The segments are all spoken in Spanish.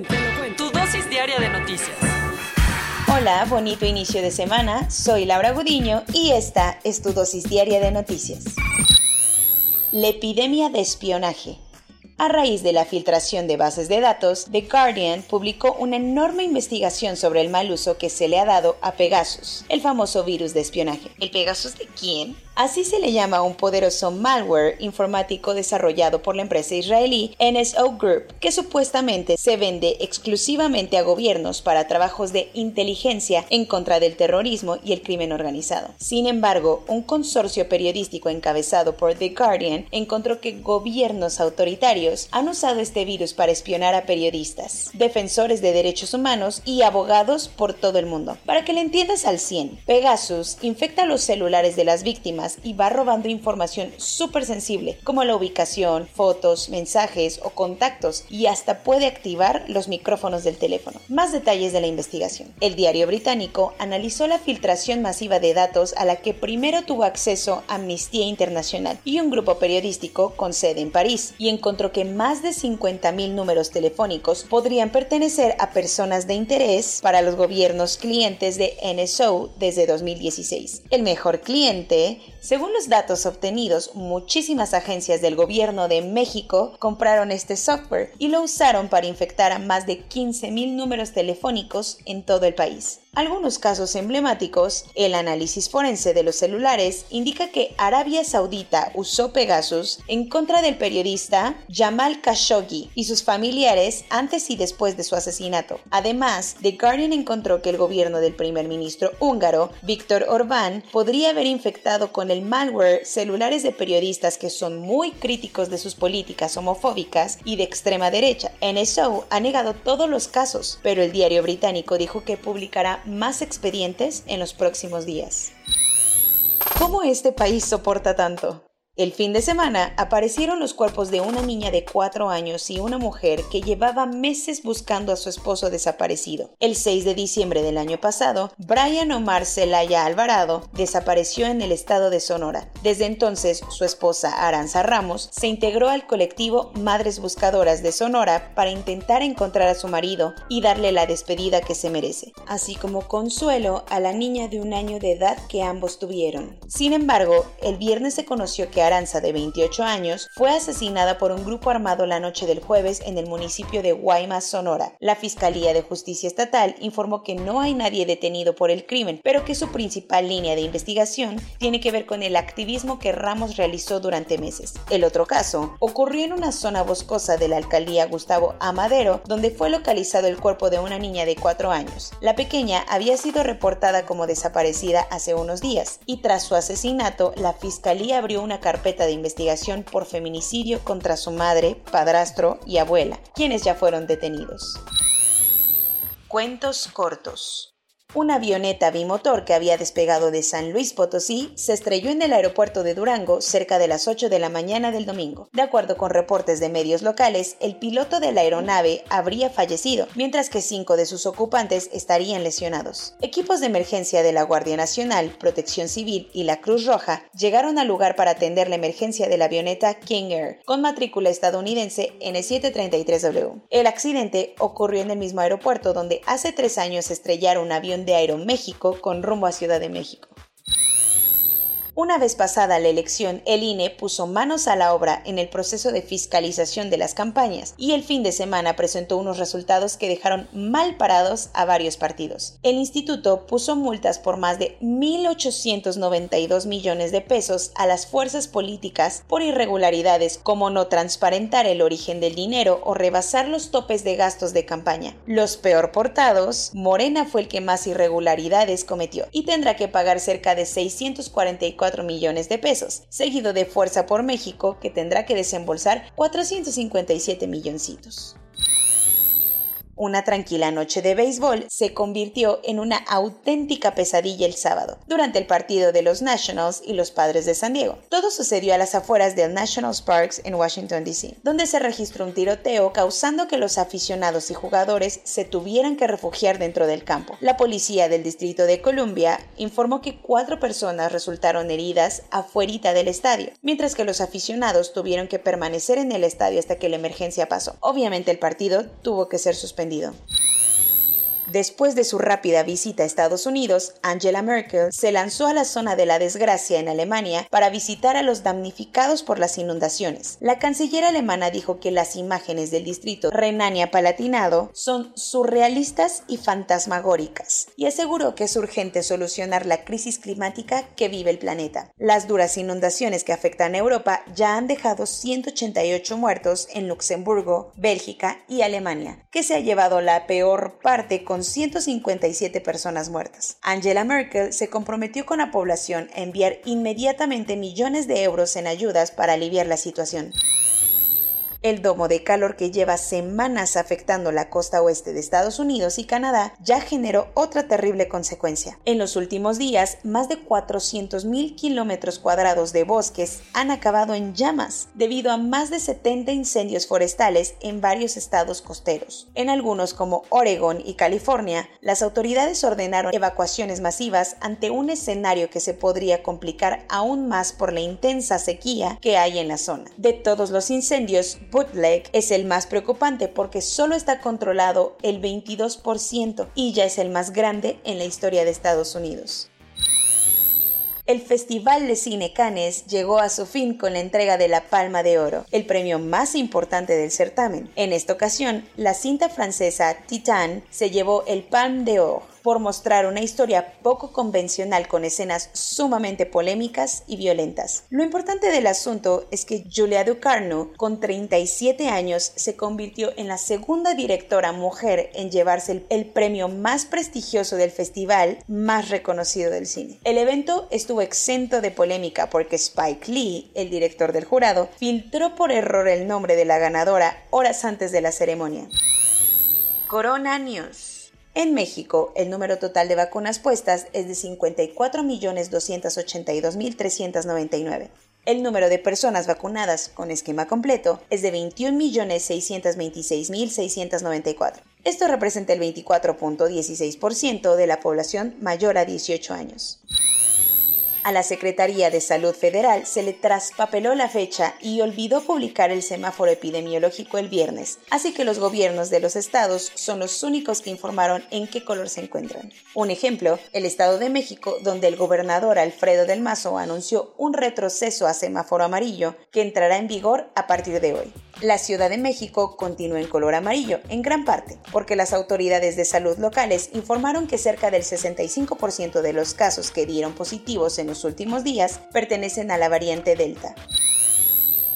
cuento, te lo cuento. Tu dosis diaria de noticias. Hola, bonito inicio de semana. Soy Laura Gudiño y esta es tu dosis diaria de noticias. La epidemia de espionaje. A raíz de la filtración de bases de datos, The Guardian publicó una enorme investigación sobre el mal uso que se le ha dado a Pegasus, el famoso virus de espionaje. ¿El Pegasus de quién? Así se le llama a un poderoso malware informático desarrollado por la empresa israelí NSO Group, que supuestamente se vende exclusivamente a gobiernos para trabajos de inteligencia en contra del terrorismo y el crimen organizado. Sin embargo, un consorcio periodístico encabezado por The Guardian encontró que gobiernos autoritarios han usado este virus para espionar a periodistas, defensores de derechos humanos y abogados por todo el mundo. Para que le entiendas al 100, Pegasus infecta los celulares de las víctimas y va robando información súper sensible, como la ubicación, fotos, mensajes o contactos, y hasta puede activar los micrófonos del teléfono. Más detalles de la investigación. El diario británico analizó la filtración masiva de datos a la que primero tuvo acceso Amnistía Internacional y un grupo periodístico con sede en París, y encontró que más de 50.000 números telefónicos podrían pertenecer a personas de interés para los gobiernos clientes de NSO desde 2016. El mejor cliente según los datos obtenidos, muchísimas agencias del gobierno de México compraron este software y lo usaron para infectar a más de 15.000 números telefónicos en todo el país. Algunos casos emblemáticos, el análisis forense de los celulares indica que Arabia Saudita usó Pegasus en contra del periodista Jamal Khashoggi y sus familiares antes y después de su asesinato. Además, The Guardian encontró que el gobierno del primer ministro húngaro, Víctor Orbán, podría haber infectado con el malware celulares de periodistas que son muy críticos de sus políticas homofóbicas y de extrema derecha. NSO ha negado todos los casos, pero el diario británico dijo que publicará más expedientes en los próximos días. ¿Cómo este país soporta tanto? El fin de semana aparecieron los cuerpos de una niña de 4 años y una mujer que llevaba meses buscando a su esposo desaparecido. El 6 de diciembre del año pasado, Brian Omar Celaya Alvarado desapareció en el estado de Sonora. Desde entonces, su esposa Aranza Ramos se integró al colectivo Madres Buscadoras de Sonora para intentar encontrar a su marido y darle la despedida que se merece, así como consuelo a la niña de un año de edad que ambos tuvieron. Sin embargo, el viernes se conoció que Aranza, de 28 años, fue asesinada por un grupo armado la noche del jueves en el municipio de Guaymas, Sonora. La Fiscalía de Justicia Estatal informó que no hay nadie detenido por el crimen, pero que su principal línea de investigación tiene que ver con el activismo que Ramos realizó durante meses. El otro caso ocurrió en una zona boscosa de la alcaldía Gustavo Amadero, donde fue localizado el cuerpo de una niña de 4 años. La pequeña había sido reportada como desaparecida hace unos días y tras su asesinato, la Fiscalía abrió una carpeta de investigación por feminicidio contra su madre, padrastro y abuela, quienes ya fueron detenidos. Cuentos cortos. Una avioneta bimotor que había despegado de San Luis Potosí se estrelló en el aeropuerto de Durango cerca de las 8 de la mañana del domingo. De acuerdo con reportes de medios locales, el piloto de la aeronave habría fallecido, mientras que cinco de sus ocupantes estarían lesionados. Equipos de emergencia de la Guardia Nacional, Protección Civil y la Cruz Roja llegaron al lugar para atender la emergencia de la avioneta King Air, con matrícula estadounidense N733W. El accidente ocurrió en el mismo aeropuerto donde hace tres años estrellaron un avión de Aeroméxico con rumbo a Ciudad de México. Una vez pasada la elección, el INE puso manos a la obra en el proceso de fiscalización de las campañas y el fin de semana presentó unos resultados que dejaron mal parados a varios partidos. El instituto puso multas por más de 1.892 millones de pesos a las fuerzas políticas por irregularidades como no transparentar el origen del dinero o rebasar los topes de gastos de campaña. Los peor portados, Morena fue el que más irregularidades cometió y tendrá que pagar cerca de 644 124 millones de pesos, seguido de Fuerza por México, que tendrá que desembolsar 457 milloncitos. Una tranquila noche de béisbol se convirtió en una auténtica pesadilla el sábado, durante el partido de los Nationals y los Padres de San Diego. Todo sucedió a las afueras del Nationals Parks en Washington, D.C., donde se registró un tiroteo causando que los aficionados y jugadores se tuvieran que refugiar dentro del campo. La policía del Distrito de Columbia informó que cuatro personas resultaron heridas afuera del estadio, mientras que los aficionados tuvieron que permanecer en el estadio hasta que la emergencia pasó. Obviamente el partido tuvo que ser suspendido aprendido. Después de su rápida visita a Estados Unidos, Angela Merkel se lanzó a la zona de la desgracia en Alemania para visitar a los damnificados por las inundaciones. La canciller alemana dijo que las imágenes del distrito Renania-Palatinado son surrealistas y fantasmagóricas y aseguró que es urgente solucionar la crisis climática que vive el planeta. Las duras inundaciones que afectan a Europa ya han dejado 188 muertos en Luxemburgo, Bélgica y Alemania, que se ha llevado la peor parte con 157 personas muertas. Angela Merkel se comprometió con la población a enviar inmediatamente millones de euros en ayudas para aliviar la situación. El domo de calor que lleva semanas afectando la costa oeste de Estados Unidos y Canadá ya generó otra terrible consecuencia. En los últimos días, más de 400.000 kilómetros cuadrados de bosques han acabado en llamas debido a más de 70 incendios forestales en varios estados costeros. En algunos como Oregon y California, las autoridades ordenaron evacuaciones masivas ante un escenario que se podría complicar aún más por la intensa sequía que hay en la zona. De todos los incendios, bootleg es el más preocupante porque solo está controlado el 22% y ya es el más grande en la historia de Estados Unidos. El Festival de Cine Cannes llegó a su fin con la entrega de la Palma de Oro, el premio más importante del certamen. En esta ocasión, la cinta francesa Titan se llevó el Palme d'Or por mostrar una historia poco convencional con escenas sumamente polémicas y violentas. Lo importante del asunto es que Julia Ducarno, con 37 años, se convirtió en la segunda directora mujer en llevarse el, premio más prestigioso del festival más reconocido del cine. El evento estuvo exento de polémica porque Spike Lee, el director del jurado, filtró por error el nombre de la ganadora horas antes de la ceremonia. Corona News en México, el número total de vacunas puestas es de 54.282.399. El número de personas vacunadas con esquema completo es de 21.626.694. Esto representa el 24.16% de la población mayor a 18 años. A la Secretaría de Salud Federal se le traspapeló la fecha y olvidó publicar el semáforo epidemiológico el viernes, así que los gobiernos de los estados son los únicos que informaron en qué color se encuentran. Un ejemplo, el Estado de México, donde el gobernador Alfredo del Mazo anunció un retroceso a semáforo amarillo que entrará en vigor a partir de hoy. La Ciudad de México continúa en color amarillo, en gran parte, porque las autoridades de salud locales informaron que cerca del 65% de los casos que dieron positivos en los últimos días pertenecen a la variante Delta.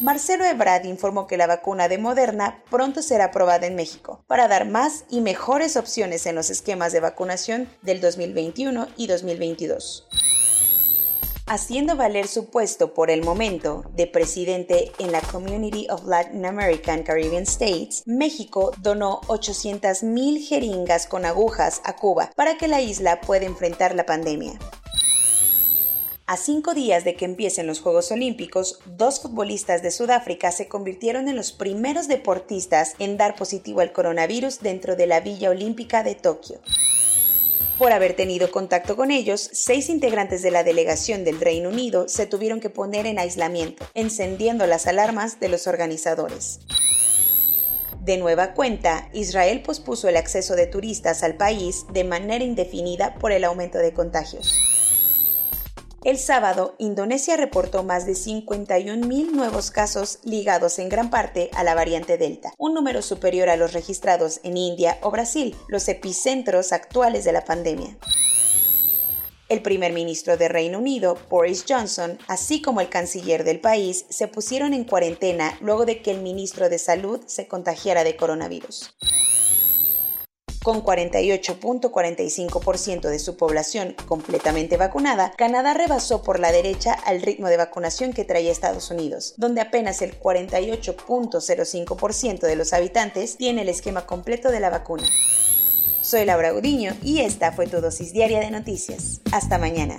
Marcelo Ebrard informó que la vacuna de Moderna pronto será aprobada en México para dar más y mejores opciones en los esquemas de vacunación del 2021 y 2022 haciendo valer su puesto por el momento de presidente en la Community of Latin American Caribbean States, México donó 800.000 jeringas con agujas a Cuba para que la isla pueda enfrentar la pandemia. A cinco días de que empiecen los Juegos Olímpicos, dos futbolistas de Sudáfrica se convirtieron en los primeros deportistas en dar positivo al coronavirus dentro de la Villa Olímpica de Tokio. Por haber tenido contacto con ellos, seis integrantes de la delegación del Reino Unido se tuvieron que poner en aislamiento, encendiendo las alarmas de los organizadores. De nueva cuenta, Israel pospuso el acceso de turistas al país de manera indefinida por el aumento de contagios. El sábado, Indonesia reportó más de 51.000 nuevos casos ligados en gran parte a la variante Delta, un número superior a los registrados en India o Brasil, los epicentros actuales de la pandemia. El primer ministro de Reino Unido, Boris Johnson, así como el canciller del país, se pusieron en cuarentena luego de que el ministro de Salud se contagiara de coronavirus. Con 48.45% de su población completamente vacunada, Canadá rebasó por la derecha al ritmo de vacunación que traía Estados Unidos, donde apenas el 48.05% de los habitantes tiene el esquema completo de la vacuna. Soy Laura Gudiño y esta fue tu dosis diaria de noticias. Hasta mañana.